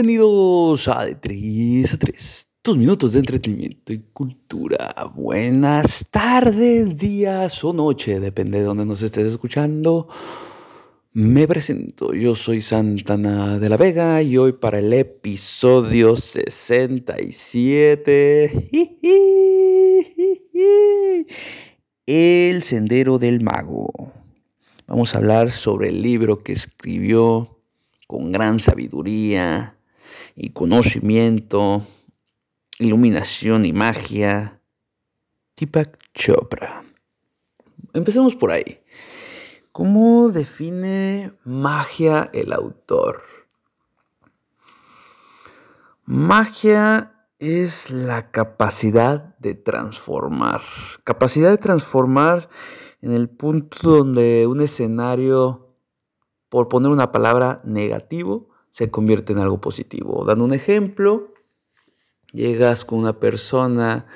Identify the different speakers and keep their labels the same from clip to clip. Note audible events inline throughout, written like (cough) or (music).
Speaker 1: Bienvenidos a De 3 a 3, tus minutos de entretenimiento y cultura. Buenas tardes, días o noche, depende de donde nos estés escuchando. Me presento, yo soy Santana de la Vega y hoy para el episodio 67, El Sendero del Mago. Vamos a hablar sobre el libro que escribió con gran sabiduría y conocimiento, iluminación y magia, Tipak Chopra. Empecemos por ahí. ¿Cómo define magia el autor? Magia es la capacidad de transformar. Capacidad de transformar en el punto donde un escenario por poner una palabra negativo, se convierte en algo positivo. Dando un ejemplo, llegas con una persona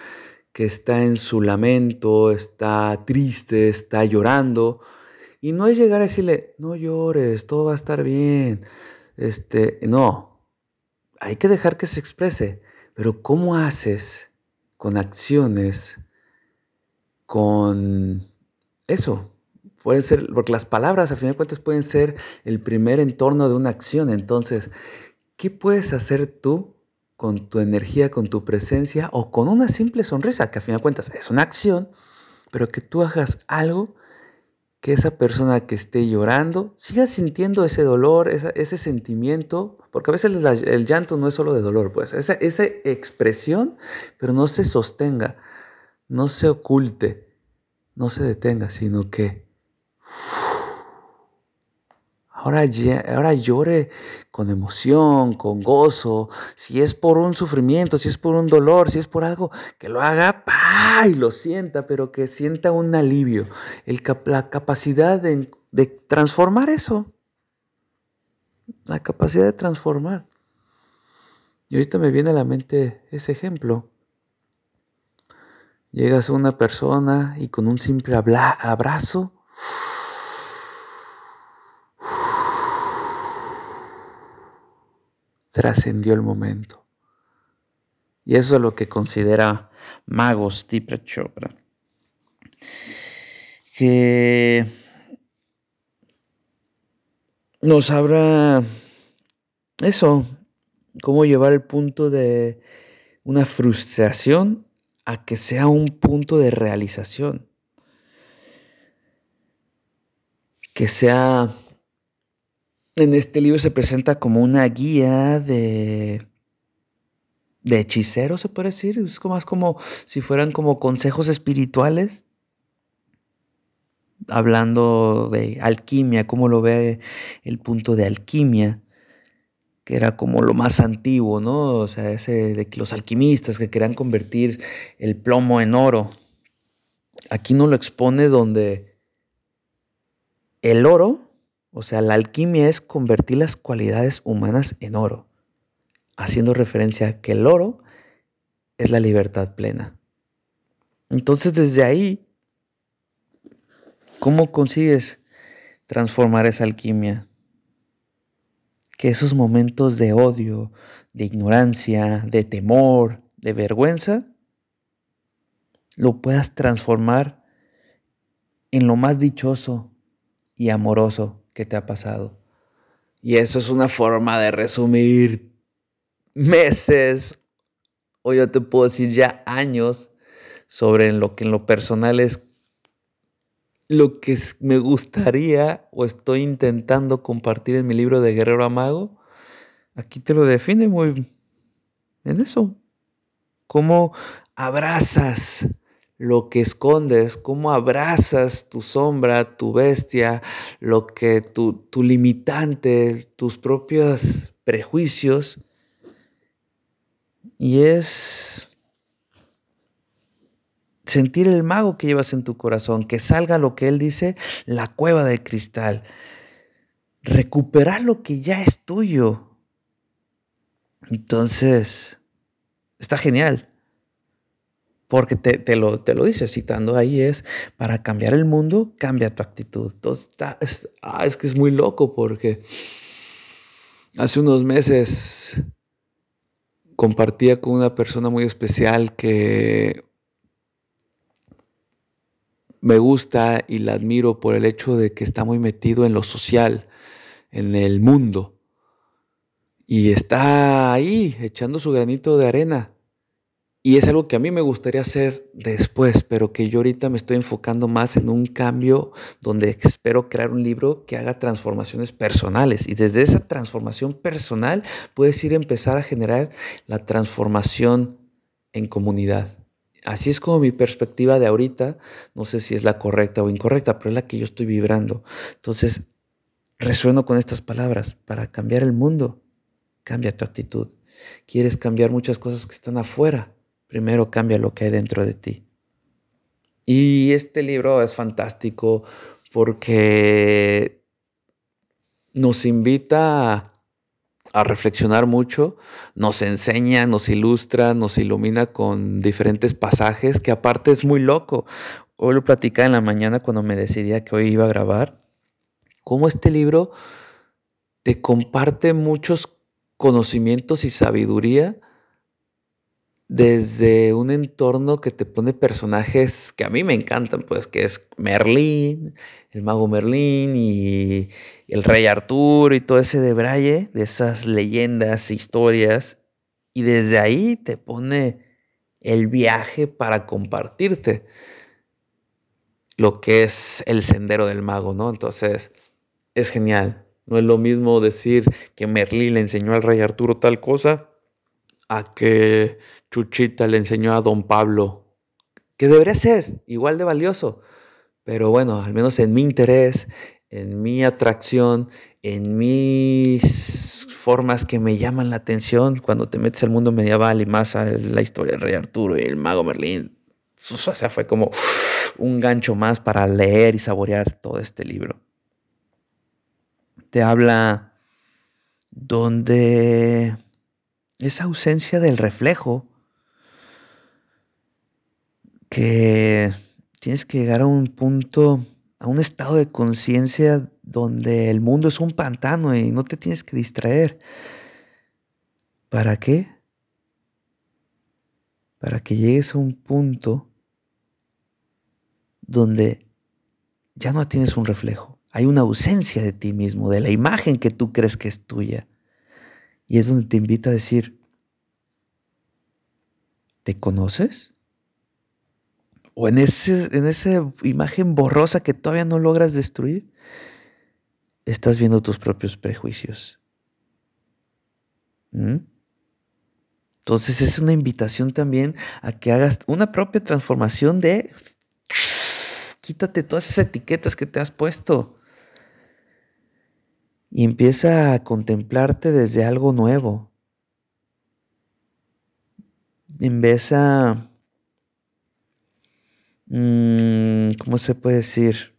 Speaker 1: que está en su lamento, está triste, está llorando, y no es llegar a decirle, no llores, todo va a estar bien. Este, no, hay que dejar que se exprese, pero ¿cómo haces con acciones, con eso, Pueden ser, porque las palabras a fin de cuentas pueden ser el primer entorno de una acción. Entonces, ¿qué puedes hacer tú con tu energía, con tu presencia o con una simple sonrisa? Que a fin de cuentas es una acción, pero que tú hagas algo que esa persona que esté llorando siga sintiendo ese dolor, ese sentimiento, porque a veces el llanto no es solo de dolor, pues esa, esa expresión, pero no se sostenga, no se oculte, no se detenga, sino que Ahora, ahora llore con emoción, con gozo. Si es por un sufrimiento, si es por un dolor, si es por algo, que lo haga y lo sienta, pero que sienta un alivio. El, la capacidad de, de transformar eso. La capacidad de transformar. Y ahorita me viene a la mente ese ejemplo. Llegas a una persona y con un simple abrazo trascendió el momento. Y eso es lo que considera Magos Tipra Chopra. Que nos habla eso, cómo llevar el punto de una frustración a que sea un punto de realización. Que sea en este libro se presenta como una guía de, de hechicero, se puede decir. Es más como si fueran como consejos espirituales. Hablando de alquimia, cómo lo ve el punto de alquimia, que era como lo más antiguo, ¿no? O sea, ese de los alquimistas que querían convertir el plomo en oro. Aquí no lo expone donde el oro o sea, la alquimia es convertir las cualidades humanas en oro, haciendo referencia a que el oro es la libertad plena. Entonces desde ahí, ¿cómo consigues transformar esa alquimia? Que esos momentos de odio, de ignorancia, de temor, de vergüenza, lo puedas transformar en lo más dichoso y amoroso que te ha pasado. Y eso es una forma de resumir meses, o yo te puedo decir ya años, sobre lo que en lo personal es lo que me gustaría o estoy intentando compartir en mi libro de Guerrero Amago. Aquí te lo define muy en eso. Cómo abrazas lo que escondes, cómo abrazas tu sombra, tu bestia, lo que tu, tu limitante, tus propios prejuicios. Y es sentir el mago que llevas en tu corazón, que salga lo que él dice, la cueva de cristal. Recuperar lo que ya es tuyo. Entonces, está genial. Porque te, lo, te lo dice citando ahí es, para cambiar el mundo, cambia tu actitud. Entonces, es, ah, es que es muy loco porque hace unos meses compartía con una persona muy especial que me gusta y la admiro por el hecho de que está muy metido en lo social, en el mundo. Y está ahí echando su granito de arena. Y es algo que a mí me gustaría hacer después, pero que yo ahorita me estoy enfocando más en un cambio donde espero crear un libro que haga transformaciones personales. Y desde esa transformación personal puedes ir a empezar a generar la transformación en comunidad. Así es como mi perspectiva de ahorita, no sé si es la correcta o incorrecta, pero es la que yo estoy vibrando. Entonces, resueno con estas palabras. Para cambiar el mundo, cambia tu actitud. Quieres cambiar muchas cosas que están afuera, primero cambia lo que hay dentro de ti. Y este libro es fantástico porque nos invita a reflexionar mucho, nos enseña, nos ilustra, nos ilumina con diferentes pasajes, que aparte es muy loco. Hoy lo platicaba en la mañana cuando me decidía que hoy iba a grabar, cómo este libro te comparte muchos conocimientos y sabiduría desde un entorno que te pone personajes que a mí me encantan, pues que es Merlín, el mago Merlín y el rey Arturo y todo ese de Braille, de esas leyendas, historias, y desde ahí te pone el viaje para compartirte lo que es el sendero del mago, ¿no? Entonces, es genial. No es lo mismo decir que Merlín le enseñó al rey Arturo tal cosa a que Chuchita le enseñó a don Pablo, que debería ser igual de valioso. Pero bueno, al menos en mi interés, en mi atracción, en mis formas que me llaman la atención cuando te metes al mundo medieval y más a la historia del rey Arturo y el mago Merlín. O sea, fue como un gancho más para leer y saborear todo este libro. Te habla donde esa ausencia del reflejo que tienes que llegar a un punto, a un estado de conciencia donde el mundo es un pantano y no te tienes que distraer. ¿Para qué? Para que llegues a un punto donde ya no tienes un reflejo. Hay una ausencia de ti mismo, de la imagen que tú crees que es tuya. Y es donde te invita a decir, ¿te conoces? O en, ese, en esa imagen borrosa que todavía no logras destruir, estás viendo tus propios prejuicios. ¿Mm? Entonces es una invitación también a que hagas una propia transformación de quítate todas esas etiquetas que te has puesto y empieza a contemplarte desde algo nuevo. Empieza ¿cómo se puede decir?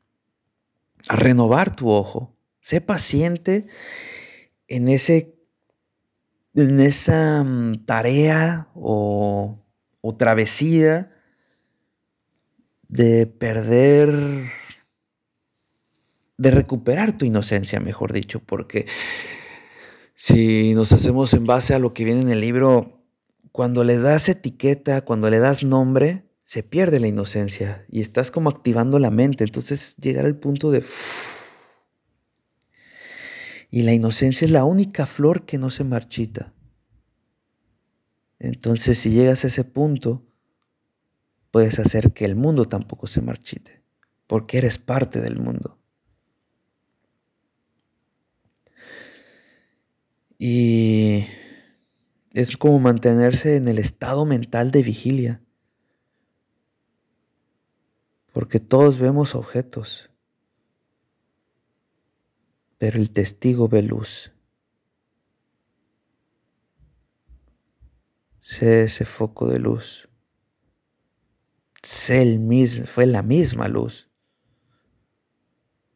Speaker 1: A renovar tu ojo. Sé paciente en, ese, en esa mm, tarea o travesía de perder, de recuperar tu inocencia, mejor dicho, porque si nos hacemos en base a lo que viene en el libro, cuando le das etiqueta, cuando le das nombre, se pierde la inocencia y estás como activando la mente. Entonces llegar al punto de... Y la inocencia es la única flor que no se marchita. Entonces si llegas a ese punto, puedes hacer que el mundo tampoco se marchite, porque eres parte del mundo. Y es como mantenerse en el estado mental de vigilia Porque todos vemos objetos, pero el testigo ve luz. Sé ese foco de luz. Sé el mismo, fue la misma luz.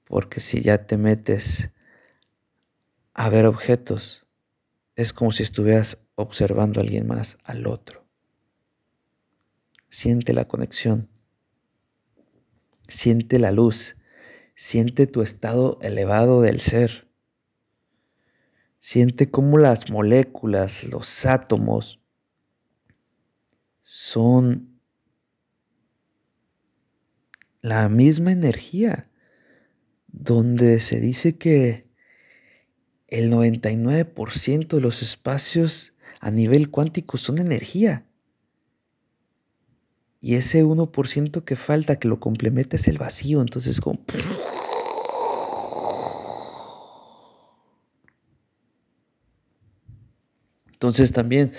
Speaker 1: Porque si ya te metes a ver objetos, es como si estuvieras observando a alguien más, al otro. Siente la conexión. Siente la luz. Siente tu estado elevado del ser. Siente cómo las moléculas, los átomos, son la misma energía, donde se dice que el 99% de los espacios a nivel cuántico son energía. Y ese 1% que falta, que lo complementa, es el vacío. Entonces, como... Entonces también,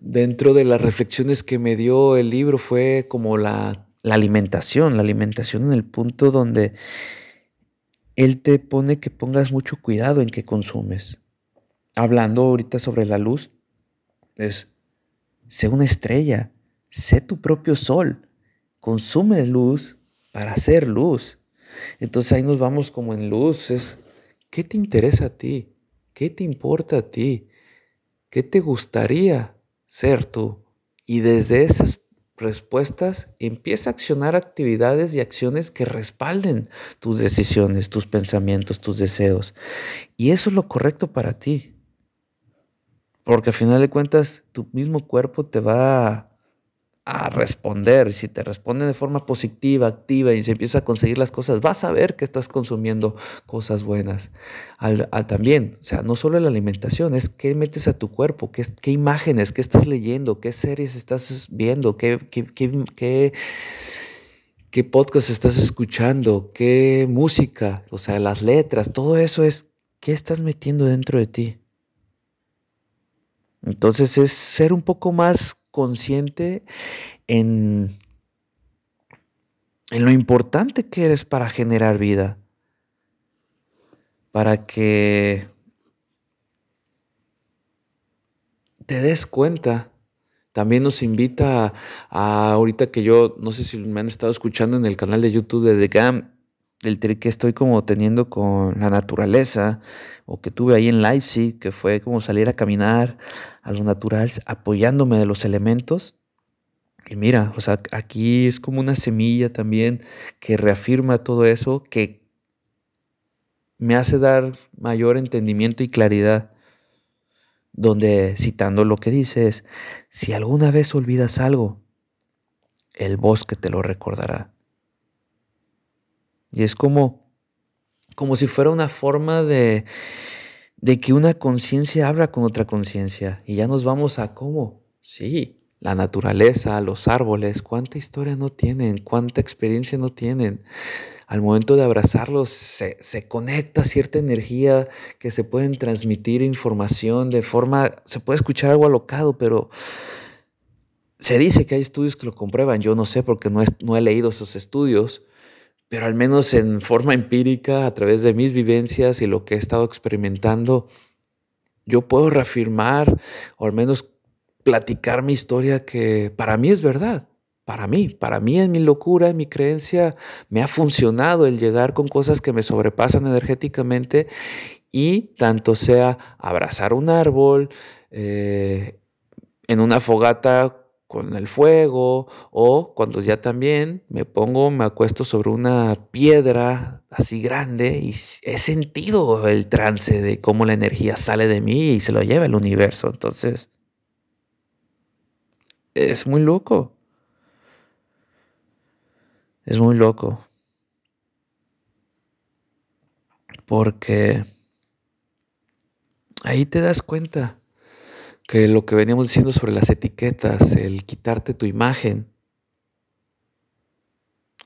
Speaker 1: dentro de las reflexiones que me dio el libro fue como la, la alimentación, la alimentación en el punto donde él te pone que pongas mucho cuidado en qué consumes. Hablando ahorita sobre la luz, es, sé una estrella, sé tu propio sol, consume luz para hacer luz. Entonces ahí nos vamos como en luz, es, ¿qué te interesa a ti? ¿Qué te importa a ti? ¿Qué te gustaría ser tú? Y desde esas respuestas, empieza a accionar actividades y acciones que respalden tus decisiones, tus pensamientos, tus deseos. Y eso es lo correcto para ti. Porque al final de cuentas, tu mismo cuerpo te va a responder. Si te responde de forma positiva, activa y se empieza a conseguir las cosas, vas a ver que estás consumiendo cosas buenas. Al, también, o sea, no solo la alimentación, es qué metes a tu cuerpo, qué, qué imágenes, qué estás leyendo, qué series estás viendo, qué, qué, qué, qué podcast estás escuchando, qué música, o sea, las letras, todo eso es qué estás metiendo dentro de ti. Entonces es ser un poco más consciente en, en lo importante que eres para generar vida, para que te des cuenta. También nos invita a, ahorita que yo, no sé si me han estado escuchando en el canal de YouTube de The GAM, el trip que estoy como teniendo con la naturaleza, o que tuve ahí en Leipzig, que fue como salir a caminar a lo natural, apoyándome de los elementos. Y mira, o sea, aquí es como una semilla también que reafirma todo eso, que me hace dar mayor entendimiento y claridad, donde citando lo que dice es, si alguna vez olvidas algo, el bosque te lo recordará. Y es como, como si fuera una forma de, de que una conciencia habla con otra conciencia. Y ya nos vamos a cómo. Sí, la naturaleza, los árboles, cuánta historia no tienen, cuánta experiencia no tienen. Al momento de abrazarlos se, se, conecta cierta energía que se pueden transmitir información de forma, se puede escuchar algo alocado, pero se dice que hay estudios que lo comprueban. Yo no sé porque no, no he leído esos estudios, pero al menos en forma empírica, a través de mis vivencias y lo que he estado experimentando, yo puedo reafirmar o al menos platicar mi historia que para mí es verdad. Para mí, para mí en mi locura, en mi creencia, me ha funcionado el llegar con cosas que me sobrepasan energéticamente y tanto sea abrazar un árbol, eh, en una fogata con el fuego o cuando ya también me pongo, me acuesto sobre una piedra así grande y he sentido el trance de cómo la energía sale de mí y se lo lleva el universo. Entonces, es muy loco. Es muy loco. Porque ahí te das cuenta que lo que veníamos diciendo sobre las etiquetas, el quitarte tu imagen,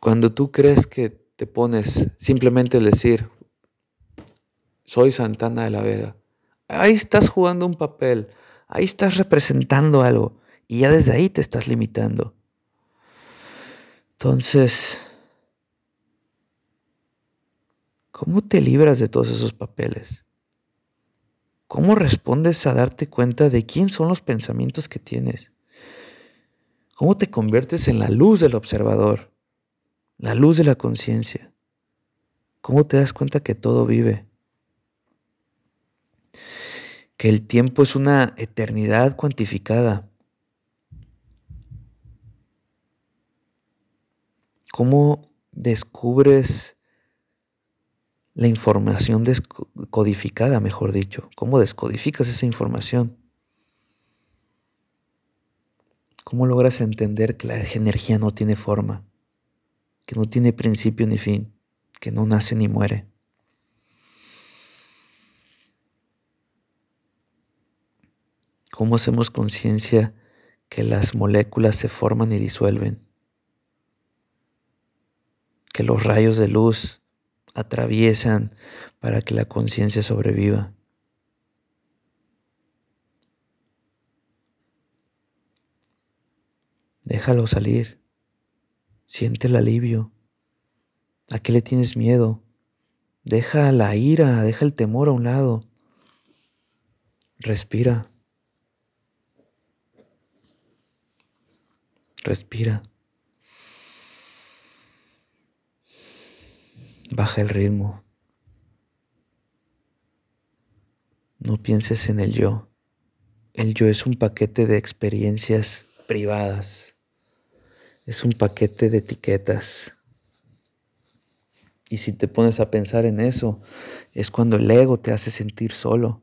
Speaker 1: cuando tú crees que te pones simplemente el decir, soy Santana de la Vega, ahí estás jugando un papel, ahí estás representando algo y ya desde ahí te estás limitando. Entonces, ¿cómo te libras de todos esos papeles? ¿Cómo respondes a darte cuenta de quién son los pensamientos que tienes? ¿Cómo te conviertes en la luz del observador? La luz de la conciencia. ¿Cómo te das cuenta que todo vive? Que el tiempo es una eternidad cuantificada. ¿Cómo descubres la información descodificada, mejor dicho? ¿Cómo descodificas esa información? ¿Cómo logras entender que la energía no tiene forma, que no tiene principio ni fin, que no nace ni muere? ¿Cómo hacemos conciencia que las moléculas se forman y disuelven? Que los rayos de luz atraviesan para que la conciencia sobreviva. Déjalo salir. Siente el alivio. ¿A qué le tienes miedo? Deja la ira, deja el temor a un lado. Respira. Respira. Baja el ritmo. No pienses en el yo. El yo es un paquete de experiencias privadas. Es un paquete de etiquetas. Y si te pones a pensar en eso, es cuando el ego te hace sentir solo.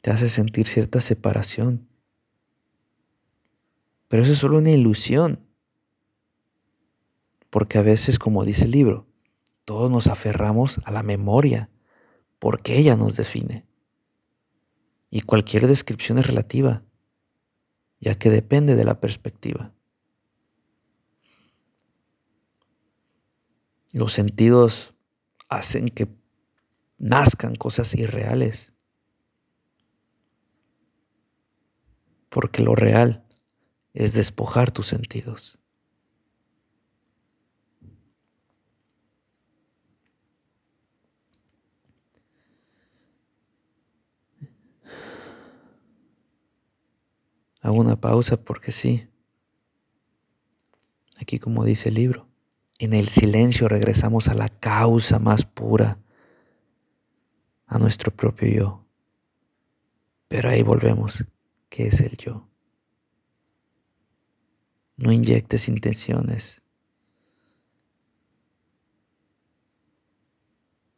Speaker 1: te hace sentir cierta separación. Pero eso es solo una ilusión. Porque a veces, como dice el libro, todos nos aferramos a la memoria, porque ella nos define. Y cualquier descripción es relativa, ya que depende de la perspectiva. Los sentidos hacen que nazcan cosas irreales. porque lo real es despojar tus sentidos. Hago una pausa porque sí. Aquí como dice el libro, en el silencio regresamos a la causa más pura, a nuestro propio yo. Pero ahí volvemos que es el yo. No inyectes intenciones.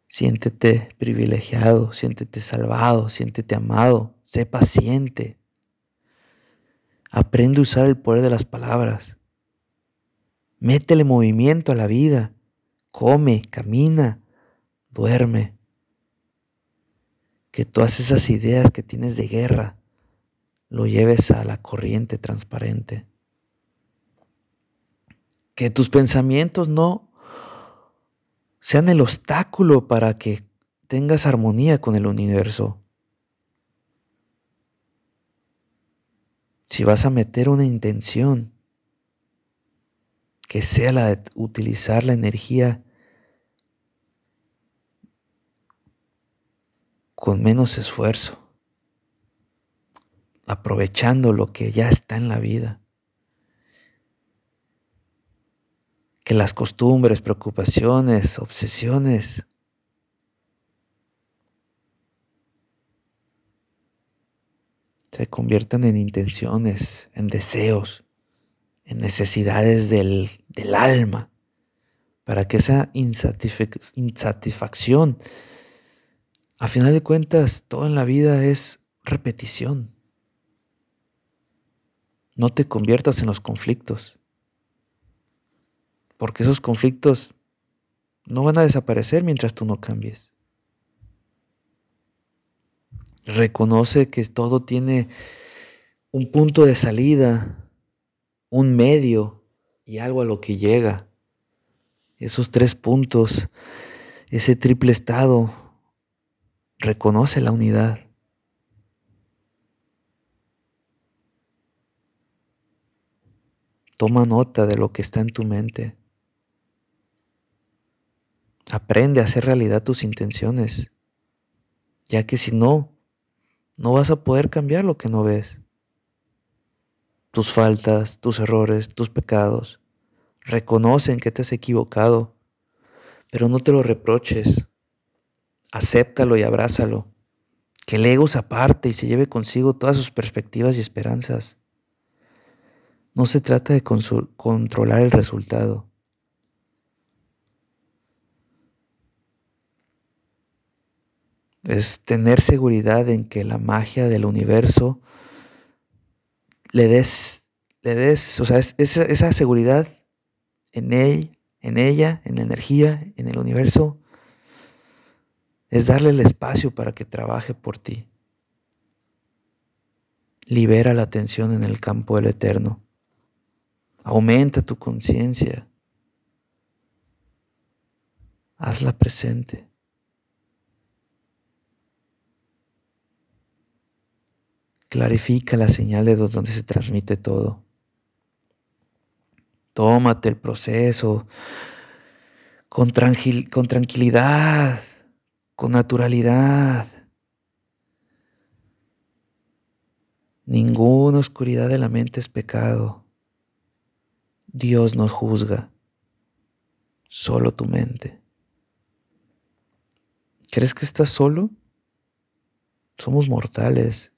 Speaker 1: Siéntete privilegiado, siéntete salvado, siéntete amado, sé paciente. Aprende a usar el poder de las palabras. Métele movimiento a la vida. Come, camina, duerme. Que todas esas ideas que tienes de guerra, lo lleves a la corriente transparente. Que tus pensamientos no sean el obstáculo para que tengas armonía con el universo. Si vas a meter una intención, que sea la de utilizar la energía con menos esfuerzo aprovechando lo que ya está en la vida. Que las costumbres, preocupaciones, obsesiones se conviertan en intenciones, en deseos, en necesidades del, del alma, para que esa insatisfacción, a final de cuentas, todo en la vida es repetición. No te conviertas en los conflictos, porque esos conflictos no van a desaparecer mientras tú no cambies. Reconoce que todo tiene un punto de salida, un medio y algo a lo que llega. Esos tres puntos, ese triple estado, reconoce la unidad. Toma nota de lo que está en tu mente. Aprende a hacer realidad tus intenciones, ya que si no, no vas a poder cambiar lo que no ves. Tus faltas, tus errores, tus pecados. Reconocen que te has equivocado, pero no te lo reproches. Acéptalo y abrázalo. Que el ego se aparte y se lleve consigo todas sus perspectivas y esperanzas. No se trata de controlar el resultado. Es tener seguridad en que la magia del universo le des, le des, o sea, esa, esa seguridad en él, en ella, en la energía, en el universo, es darle el espacio para que trabaje por ti. Libera la atención en el campo del eterno. Aumenta tu conciencia. Hazla presente. Clarifica la señal de donde se transmite todo. Tómate el proceso con, con tranquilidad, con naturalidad. Ninguna oscuridad de la mente es pecado. Dios no juzga, solo tu mente. ¿Crees que estás solo? Somos mortales.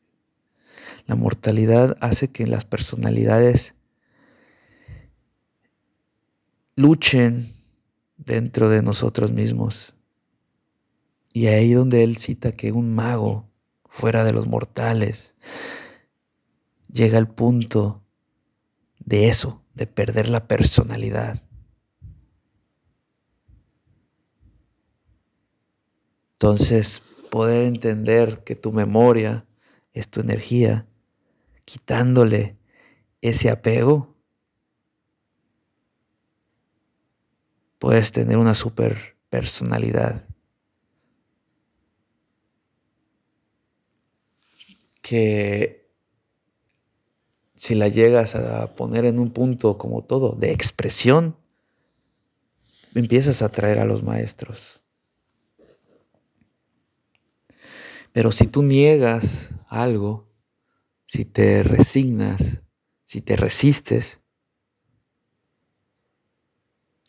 Speaker 1: La mortalidad hace que las personalidades luchen dentro de nosotros mismos. Y ahí donde él cita que un mago fuera de los mortales llega al punto de eso, de perder la personalidad. Entonces, poder entender que tu memoria es tu energía, quitándole ese apego, puedes tener una super personalidad que si la llegas a poner en un punto como todo de expresión, empiezas a atraer a los maestros. Pero si tú niegas algo, si te resignas, si te resistes,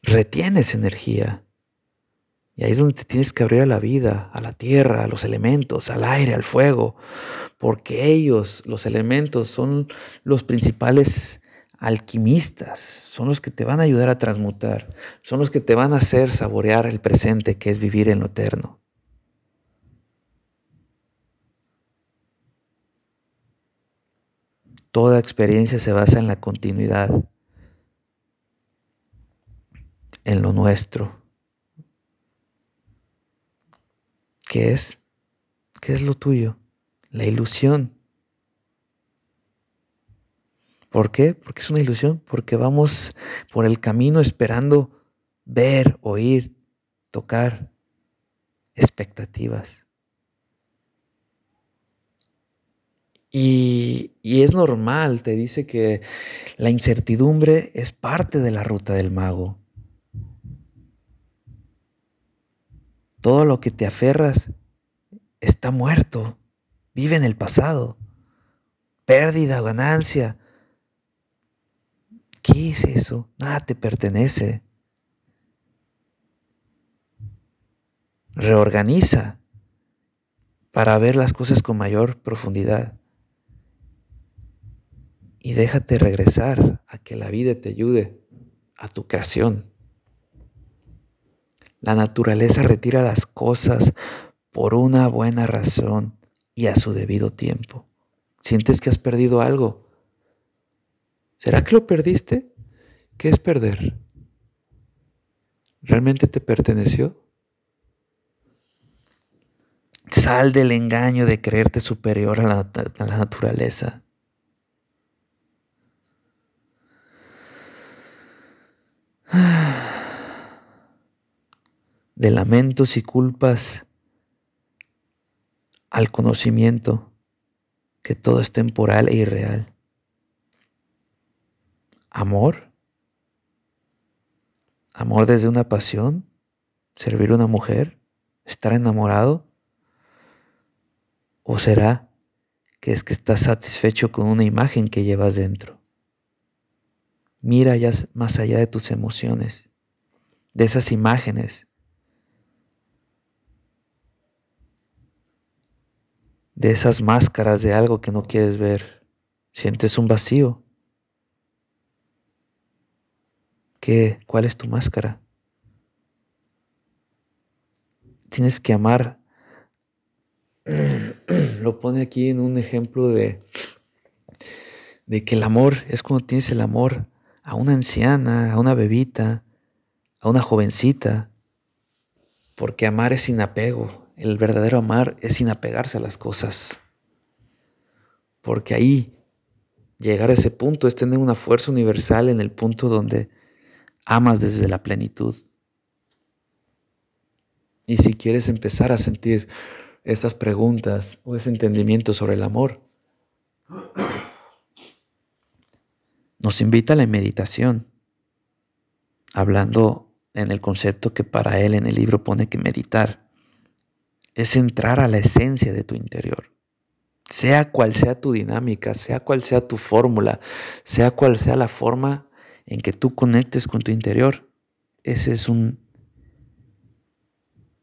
Speaker 1: retienes energía. Y ahí es donde te tienes que abrir a la vida, a la tierra, a los elementos, al aire, al fuego, porque ellos, los elementos, son los principales alquimistas, son los que te van a ayudar a transmutar, son los que te van a hacer saborear el presente que es vivir en lo eterno. Toda experiencia se basa en la continuidad, en lo nuestro. ¿Qué es? ¿Qué es lo tuyo? la ilusión. ¿Por qué? Porque es una ilusión, porque vamos por el camino esperando ver, oír, tocar expectativas. Y, es normal, te dice que la incertidumbre es parte de la ruta del mago. Todo lo que te aferras está muerto. Vive en el pasado. Pérdida, ganancia. ¿Qué es eso? Nada te pertenece. Reorganiza para ver las cosas con mayor profundidad. Y déjate regresar a que la vida te ayude a tu creación. La naturaleza retira las cosas por una buena razón y a su debido tiempo. ¿Sientes que has perdido algo? ¿Será que lo perdiste? ¿Qué es perder? ¿Realmente te perteneció? Sal del engaño de creerte superior a la, a la naturaleza. De lamentos y culpas al conocimiento que todo es temporal e irreal. amor, amor desde una pasión, servir a una mujer, estar enamorado, o será que es que estás satisfecho con una imagen que llevas dentro. Mira ya más allá de tus emociones, de esas imágenes, de esas máscaras de algo que no quieres ver. Sientes un vacío. ¿Qué? ¿Cuál es tu máscara? Tienes que amar (clears throat) lo pone aquí en un ejemplo de, de que el amor es cuando tienes el amor a una anciana, a una bebita, a una jovencita, porque amar es sin apego. El verdadero amar es sin apegarse a las cosas. Porque ahí llegar a ese punto es tener una fuerza universal en el punto donde amas desde la plenitud. Y si quieres empezar a sentir estas preguntas o ese entendimiento sobre el amor. Nos invita a la meditación, hablando en el concepto que para él en el libro pone que meditar es entrar a la esencia de tu interior. Sea cual sea tu dinámica, sea cual sea tu fórmula, sea cual sea la forma en que tú conectes con tu interior, ese es un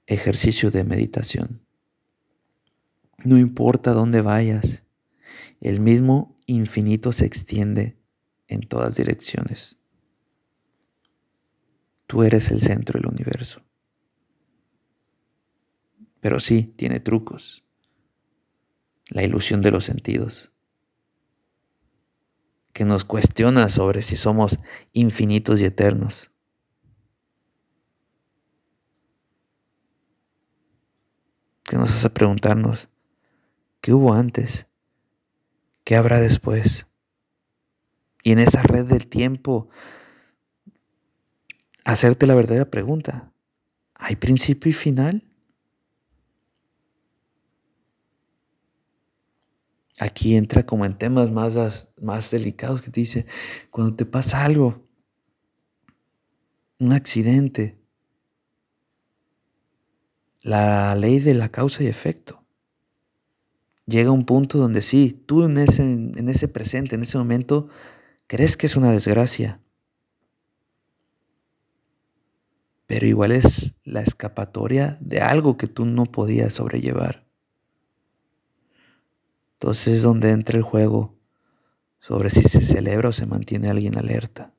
Speaker 1: ejercicio de meditación. No importa dónde vayas, el mismo infinito se extiende en todas direcciones. Tú eres el centro del universo. Pero sí, tiene trucos. La ilusión de los sentidos. Que nos cuestiona sobre si somos infinitos y eternos. Que nos hace preguntarnos, ¿Qué hubo antes? ¿Qué habrá después? Y en esa red del tiempo, hacerte la verdadera pregunta. ¿Hay principio y final? Aquí entra como en temas más, más delicados que te dice, cuando te pasa algo, un accidente, la ley de la causa y efecto llega un punto donde sí, tú en ese, en ese presente, en ese momento, crees que es una desgracia. Pero igual es la escapatoria de algo que tú no podías sobrellevar. Entonces es donde entra el juego sobre si se celebra o se mantiene alguien alerta.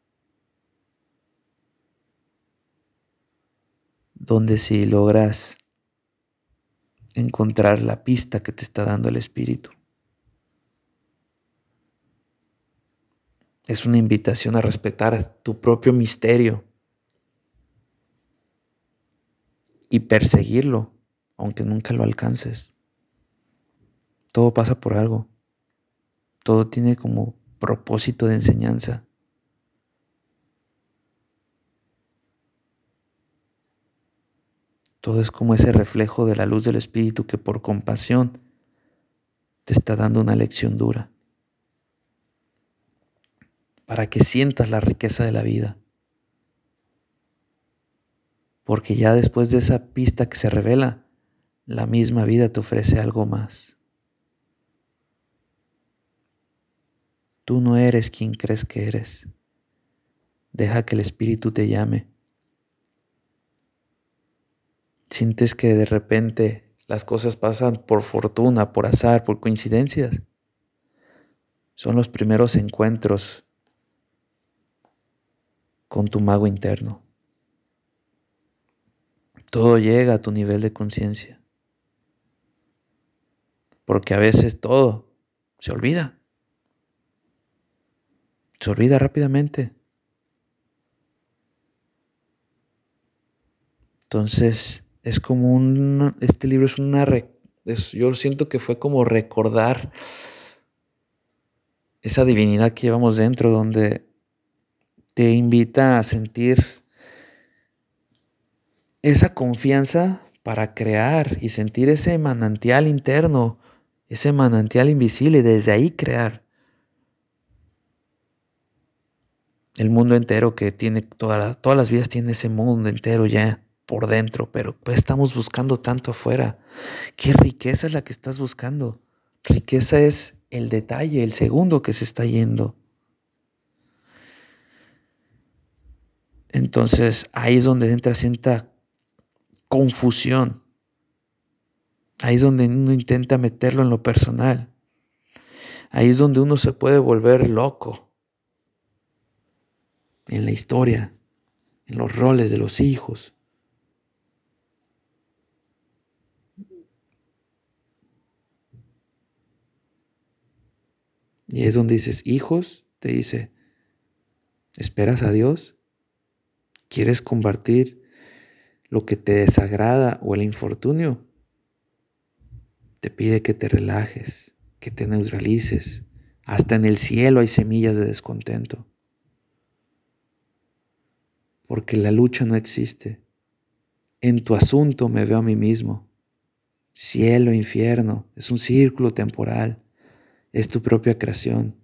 Speaker 1: Donde si logras encontrar la pista que te está dando el Espíritu. Es una invitación a respetar tu propio misterio y perseguirlo, aunque nunca lo alcances. Todo pasa por algo. Todo tiene como propósito de enseñanza. Todo es como ese reflejo de la luz del Espíritu que por compasión te está dando una lección dura. Para que sientas la riqueza de la vida. Porque ya después de esa pista que se revela, la misma vida te ofrece algo más. Tú no eres quien crees que eres. Deja que el Espíritu te llame sientes que de repente las cosas pasan por fortuna, por azar, por coincidencias. Son los primeros encuentros con tu mago interno. Todo llega a tu nivel de conciencia. Porque a veces todo se olvida. Se olvida rápidamente. Entonces, es como un, este libro es una, yo siento que fue como recordar esa divinidad que llevamos dentro, donde te invita a sentir esa confianza para crear y sentir ese manantial interno, ese manantial invisible y desde ahí crear. el mundo entero que tiene, todas las vidas tiene ese mundo entero ya por dentro, pero pues estamos buscando tanto afuera. ¿Qué riqueza es la que estás buscando? Riqueza es el detalle, el segundo que se está yendo. Entonces ahí es donde entra cierta confusión. Ahí es donde uno intenta meterlo en lo personal. Ahí es donde uno se puede volver loco en la historia, en los roles de los hijos. Y es donde dices, hijos, te dice, ¿esperas a Dios? ¿Quieres compartir lo que te desagrada o el infortunio? Te pide que te relajes, que te neutralices. Hasta en el cielo hay semillas de descontento porque la lucha no existe. En tu asunto me veo a mí mismo. Cielo, infierno, es un círculo temporal, es tu propia creación.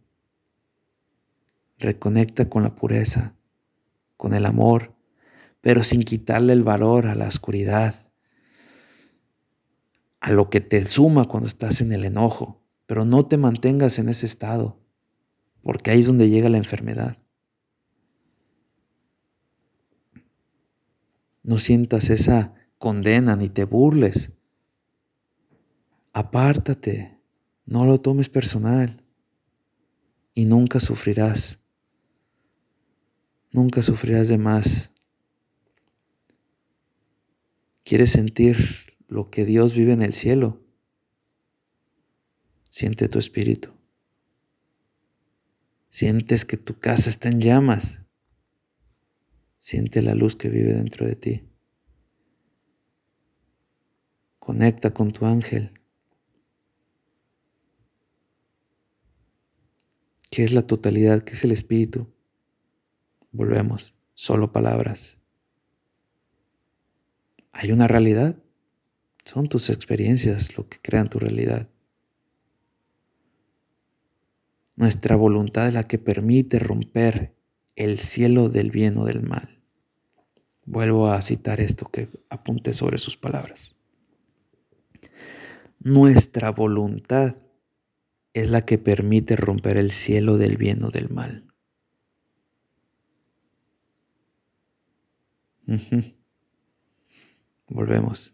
Speaker 1: Reconecta con la pureza, con el amor, pero sin quitarle el valor a la oscuridad, a lo que te suma cuando estás en el enojo, pero no te mantengas en ese estado, porque ahí es donde llega la enfermedad. No sientas esa condena ni te burles. Apártate, no lo tomes personal y nunca sufrirás. Nunca sufrirás de más. ¿Quieres sentir lo que Dios vive en el cielo? Siente tu espíritu. Sientes que tu casa está en llamas. Siente la luz que vive dentro de ti. Conecta con tu ángel. ¿Qué es la totalidad? ¿Qué es el espíritu? Volvemos, solo palabras. ¿Hay una realidad? Son tus experiencias lo que crean tu realidad. Nuestra voluntad es la que permite romper el cielo del bien o del mal. Vuelvo a citar esto que apunté sobre sus palabras. Nuestra voluntad es la que permite romper el cielo del bien o del mal. Volvemos.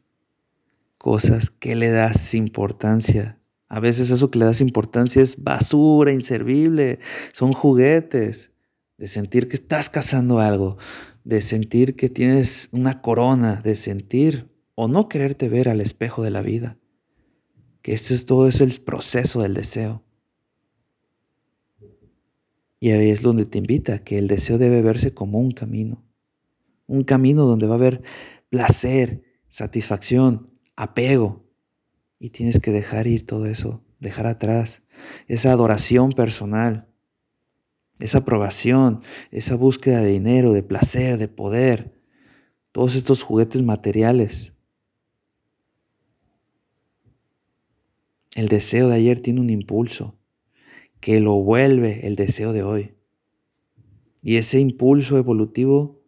Speaker 1: Cosas que le das importancia. A veces eso que le das importancia es basura, inservible. Son juguetes. De sentir que estás cazando algo de sentir que tienes una corona, de sentir o no quererte ver al espejo de la vida. Que esto es todo es el proceso del deseo. Y ahí es donde te invita, que el deseo debe verse como un camino. Un camino donde va a haber placer, satisfacción, apego. Y tienes que dejar ir todo eso, dejar atrás esa adoración personal, esa aprobación, esa búsqueda de dinero, de placer, de poder, todos estos juguetes materiales. El deseo de ayer tiene un impulso que lo vuelve el deseo de hoy. Y ese impulso evolutivo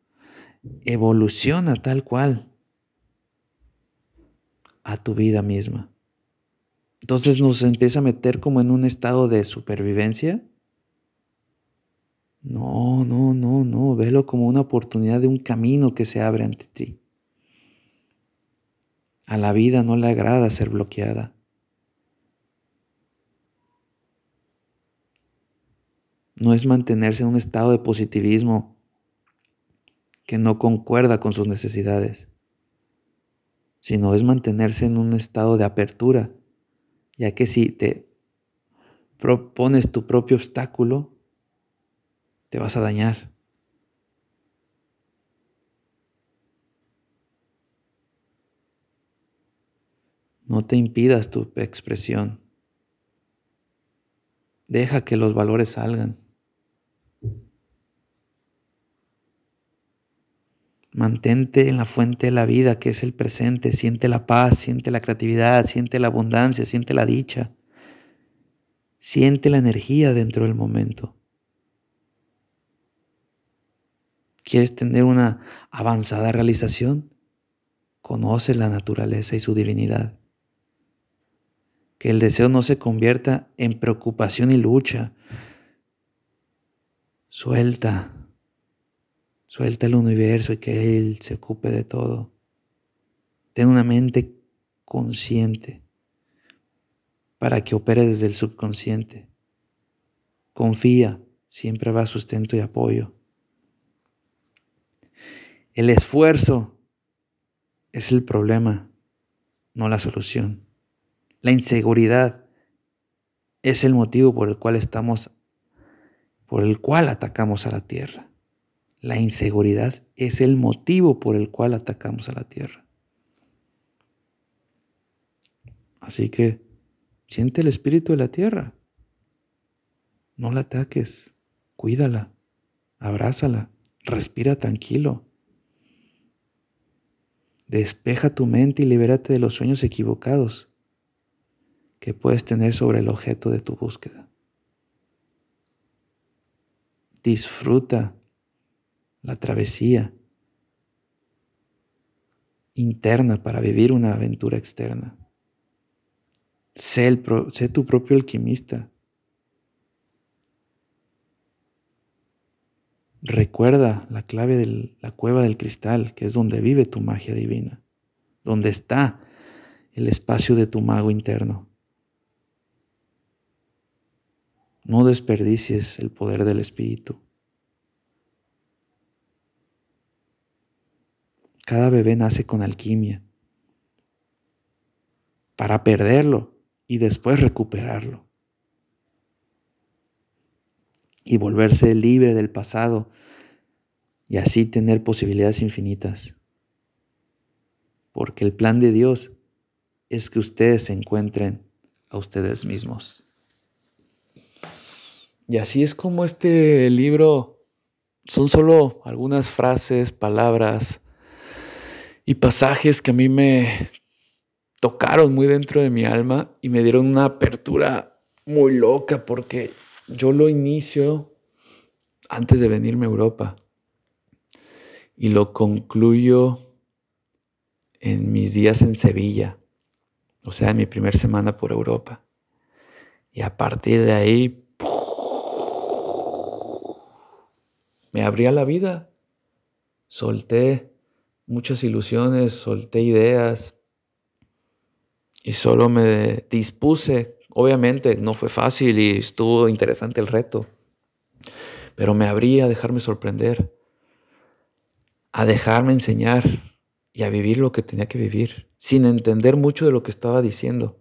Speaker 1: evoluciona tal cual a tu vida misma. Entonces nos empieza a meter como en un estado de supervivencia no, no, no, no, velo como una oportunidad de un camino que se abre ante ti. A la vida no le agrada ser bloqueada. No es mantenerse en un estado de positivismo que no concuerda con sus necesidades, sino es mantenerse en un estado de apertura, ya que si te propones tu propio obstáculo, te vas a dañar. No te impidas tu expresión. Deja que los valores salgan. Mantente en la fuente de la vida que es el presente. Siente la paz, siente la creatividad, siente la abundancia, siente la dicha. Siente la energía dentro del momento. ¿Quieres tener una avanzada realización? Conoce la naturaleza y su divinidad. Que el deseo no se convierta en preocupación y lucha. Suelta, suelta el universo y que Él se ocupe de todo. Ten una mente consciente para que opere desde el subconsciente. Confía, siempre va sustento y apoyo. El esfuerzo es el problema, no la solución. La inseguridad es el motivo por el cual estamos, por el cual atacamos a la tierra. La inseguridad es el motivo por el cual atacamos a la tierra. Así que siente el espíritu de la tierra. No la ataques, cuídala, abrázala, respira tranquilo. Despeja tu mente y libérate de los sueños equivocados que puedes tener sobre el objeto de tu búsqueda. Disfruta la travesía interna para vivir una aventura externa. Sé, sé tu propio alquimista. Recuerda la clave de la cueva del cristal, que es donde vive tu magia divina, donde está el espacio de tu mago interno. No desperdicies el poder del espíritu. Cada bebé nace con alquimia para perderlo y después recuperarlo y volverse libre del pasado y así tener posibilidades infinitas. Porque el plan de Dios es que ustedes se encuentren a ustedes mismos. Y así es como este libro son solo algunas frases, palabras y pasajes que a mí me tocaron muy dentro de mi alma y me dieron una apertura muy loca porque yo lo inicio antes de venirme a Europa y lo concluyo en mis días en Sevilla, o sea, en mi primera semana por Europa. Y a partir de ahí me abría la vida, solté muchas ilusiones, solté ideas y solo me dispuse Obviamente no fue fácil y estuvo interesante el reto, pero me abrí a dejarme sorprender, a dejarme enseñar y a vivir lo que tenía que vivir, sin entender mucho de lo que estaba diciendo.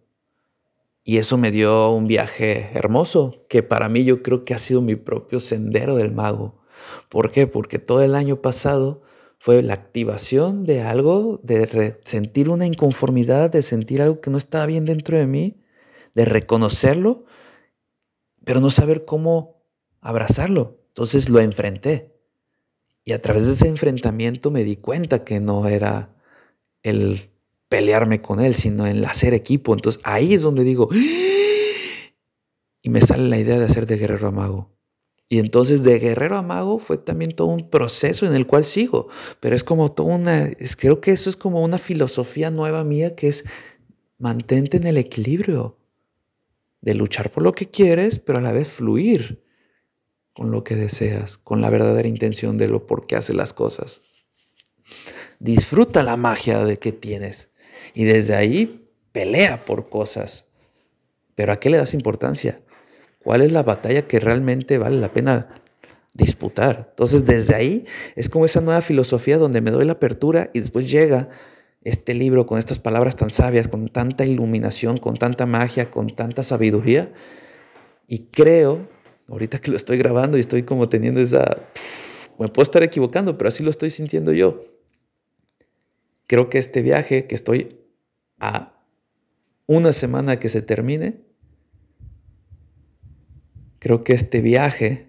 Speaker 1: Y eso me dio un viaje hermoso, que para mí yo creo que ha sido mi propio sendero del mago. ¿Por qué? Porque todo el año pasado fue la activación de algo, de sentir una inconformidad, de sentir algo que no estaba bien dentro de mí de reconocerlo, pero no saber cómo abrazarlo. Entonces lo enfrenté. Y a través de ese enfrentamiento me di cuenta que no era el pelearme con él, sino el hacer equipo. Entonces ahí es donde digo, (gasps) y me sale la idea de hacer de guerrero a mago. Y entonces de guerrero a mago fue también todo un proceso en el cual sigo, pero es como toda una, creo que eso es como una filosofía nueva mía que es mantente en el equilibrio de luchar por lo que quieres, pero a la vez fluir con lo que deseas, con la verdadera intención de lo por qué haces las cosas. Disfruta la magia de que tienes y desde ahí pelea por cosas. Pero ¿a qué le das importancia? ¿Cuál es la batalla que realmente vale la pena disputar? Entonces desde ahí es como esa nueva filosofía donde me doy la apertura y después llega este libro con estas palabras tan sabias, con tanta iluminación, con tanta magia, con tanta sabiduría. Y creo, ahorita que lo estoy grabando y estoy como teniendo esa... me puedo estar equivocando, pero así lo estoy sintiendo yo. Creo que este viaje que estoy a una semana que se termine, creo que este viaje,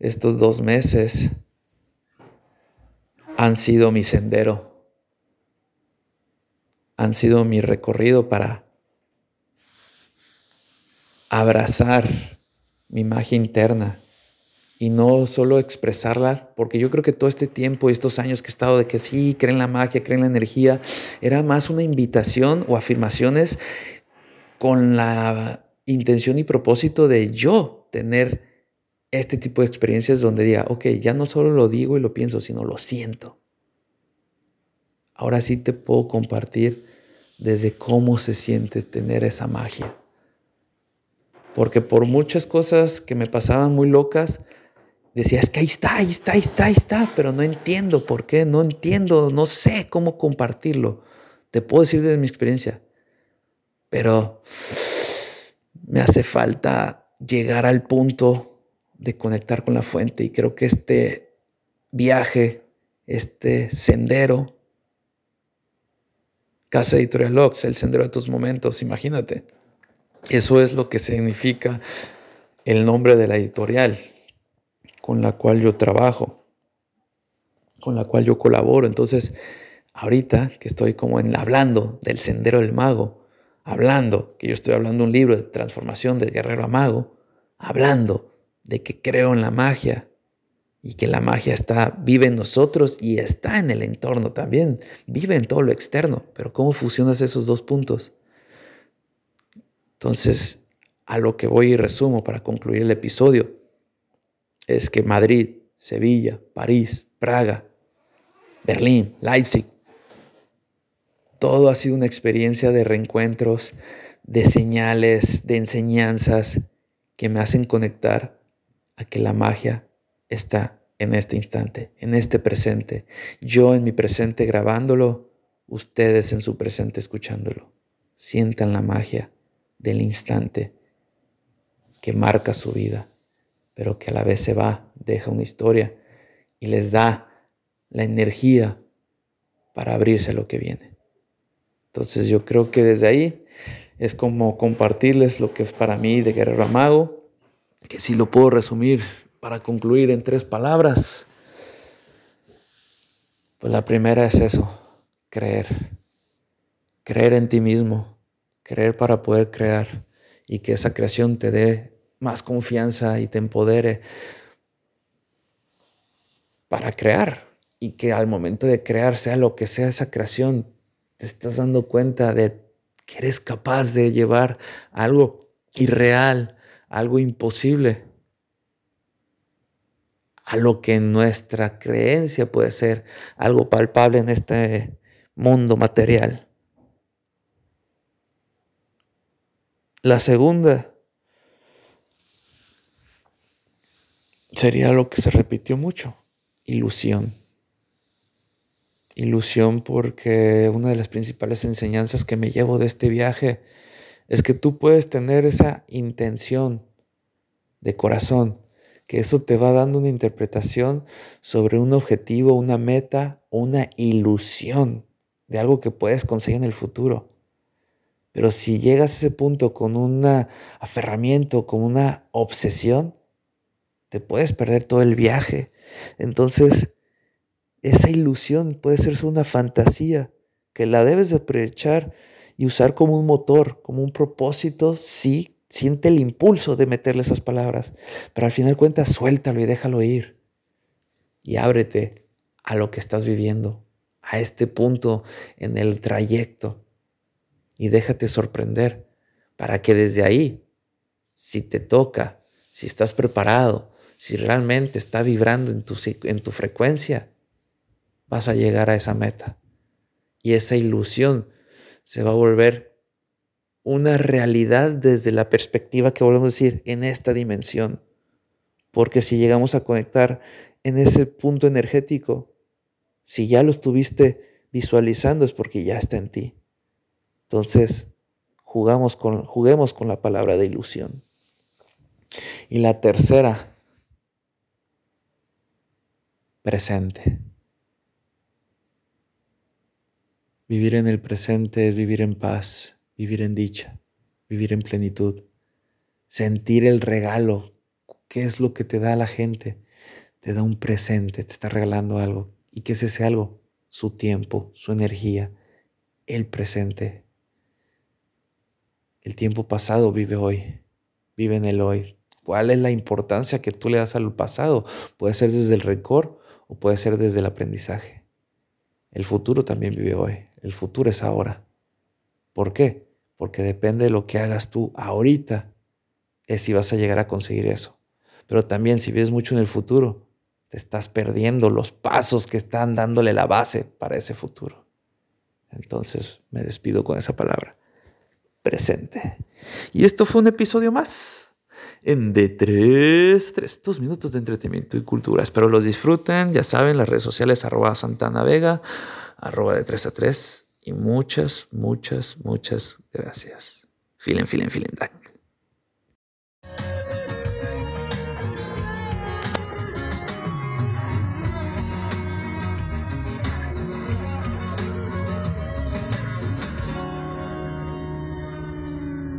Speaker 1: estos dos meses, han sido mi sendero. Han sido mi recorrido para abrazar mi magia interna y no solo expresarla, porque yo creo que todo este tiempo y estos años que he estado de que sí, creen la magia, creen la energía, era más una invitación o afirmaciones con la intención y propósito de yo tener este tipo de experiencias donde diga, ok, ya no solo lo digo y lo pienso, sino lo siento. Ahora sí te puedo compartir desde cómo se siente tener esa magia. Porque por muchas cosas que me pasaban muy locas, decía, es que ahí está, ahí está, ahí está, ahí está, pero no entiendo por qué, no entiendo, no sé cómo compartirlo. Te puedo decir desde mi experiencia, pero me hace falta llegar al punto de conectar con la fuente y creo que este viaje, este sendero, Casa Editorial Ox, el sendero de tus momentos, imagínate. Eso es lo que significa el nombre de la editorial con la cual yo trabajo, con la cual yo colaboro. Entonces, ahorita que estoy como en hablando del sendero del mago, hablando que yo estoy hablando un libro de transformación de guerrero a mago, hablando de que creo en la magia y que la magia está vive en nosotros y está en el entorno también, vive en todo lo externo, pero ¿cómo fusionas esos dos puntos? Entonces, a lo que voy y resumo para concluir el episodio es que Madrid, Sevilla, París, Praga, Berlín, Leipzig, todo ha sido una experiencia de reencuentros, de señales, de enseñanzas que me hacen conectar a que la magia está en este instante, en este presente. Yo en mi presente grabándolo, ustedes en su presente escuchándolo. Sientan la magia del instante que marca su vida pero que a la vez se va, deja una historia y les da la energía para abrirse a lo que viene. Entonces yo creo que desde ahí es como compartirles lo que es para mí de Guerrero Amago, que si lo puedo resumir para concluir en tres palabras, pues la primera es eso, creer, creer en ti mismo, creer para poder crear y que esa creación te dé más confianza y te empodere para crear y que al momento de crear sea lo que sea esa creación, te estás dando cuenta de que eres capaz de llevar algo irreal, algo imposible, a lo que nuestra creencia puede ser algo palpable en este mundo material. La segunda sería lo que se repitió mucho, ilusión. Ilusión porque una de las principales enseñanzas que me llevo de este viaje es que tú puedes tener esa intención de corazón, que eso te va dando una interpretación sobre un objetivo, una meta, una ilusión de algo que puedes conseguir en el futuro. Pero si llegas a ese punto con un aferramiento, con una obsesión, te puedes perder todo el viaje. Entonces, esa ilusión puede ser una fantasía que la debes de aprovechar y usar como un motor, como un propósito, sí, siente el impulso de meterle esas palabras, pero al final cuentas suéltalo y déjalo ir. Y ábrete a lo que estás viviendo, a este punto en el trayecto y déjate sorprender para que desde ahí, si te toca, si estás preparado, si realmente está vibrando en tu, en tu frecuencia, vas a llegar a esa meta. Y esa ilusión se va a volver una realidad desde la perspectiva que volvemos a decir en esta dimensión. Porque si llegamos a conectar en ese punto energético, si ya lo estuviste visualizando es porque ya está en ti. Entonces, jugamos con, juguemos con la palabra de ilusión. Y la tercera presente. Vivir en el presente es vivir en paz, vivir en dicha, vivir en plenitud, sentir el regalo. ¿Qué es lo que te da la gente? Te da un presente, te está regalando algo. ¿Y qué es ese algo? Su tiempo, su energía, el presente. El tiempo pasado vive hoy, vive en el hoy. ¿Cuál es la importancia que tú le das al pasado? Puede ser desde el rencor o puede ser desde el aprendizaje. El futuro también vive hoy. El futuro es ahora. ¿Por qué? Porque depende de lo que hagas tú ahorita, es si vas a llegar a conseguir eso. Pero también si vives mucho en el futuro, te estás perdiendo los pasos que están dándole la base para ese futuro. Entonces me despido con esa palabra. Presente. Y esto fue un episodio más en D3, 3, dos minutos de entretenimiento y cultura. Espero lo disfruten. Ya saben, las redes sociales arroba Santana Vega, arroba de 3 a 3. Y muchas, muchas, muchas gracias. Filen, filen, filen.